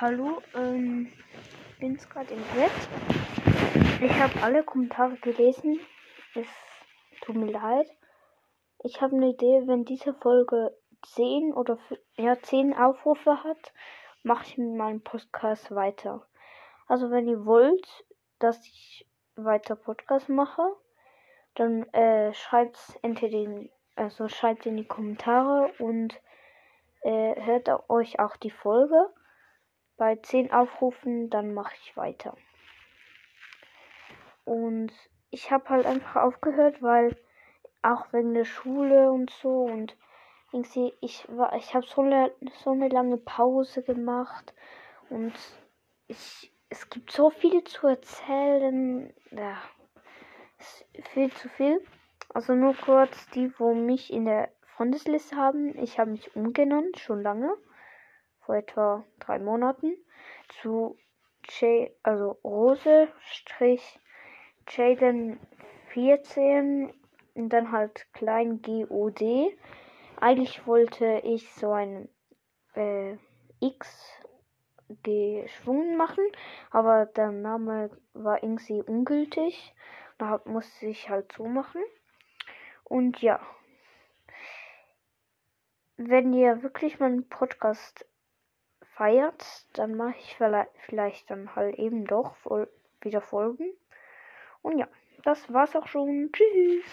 Hallo, ähm, bin gerade im Bett. Ich habe alle Kommentare gelesen. Es tut mir leid. Ich habe eine Idee, wenn diese Folge 10 oder ja, 10 Aufrufe hat, mache ich mit meinem Podcast weiter. Also wenn ihr wollt, dass ich weiter Podcast mache, dann äh, schreibt entweder in, also schreibt in die Kommentare und äh, hört euch auch die Folge bei 10 Aufrufen, dann mache ich weiter. Und ich habe halt einfach aufgehört, weil auch wegen der Schule und so und irgendwie ich war ich habe so eine, so eine lange Pause gemacht und ich es gibt so viel zu erzählen. Ja, viel zu viel. Also nur kurz die, wo mich in der Freundesliste haben. Ich habe mich umgenannt, schon lange vor etwa drei Monaten zu J, also Rose Strich Jaden 14 und dann halt klein GOD. Eigentlich wollte ich so ein äh, X geschwungen machen, aber der Name war irgendwie ungültig. Da musste ich halt so machen. Und ja. Wenn ihr wirklich meinen Podcast feiert, dann mache ich vielleicht dann halt eben doch wieder Folgen. Und ja, das war's auch schon. Tschüss.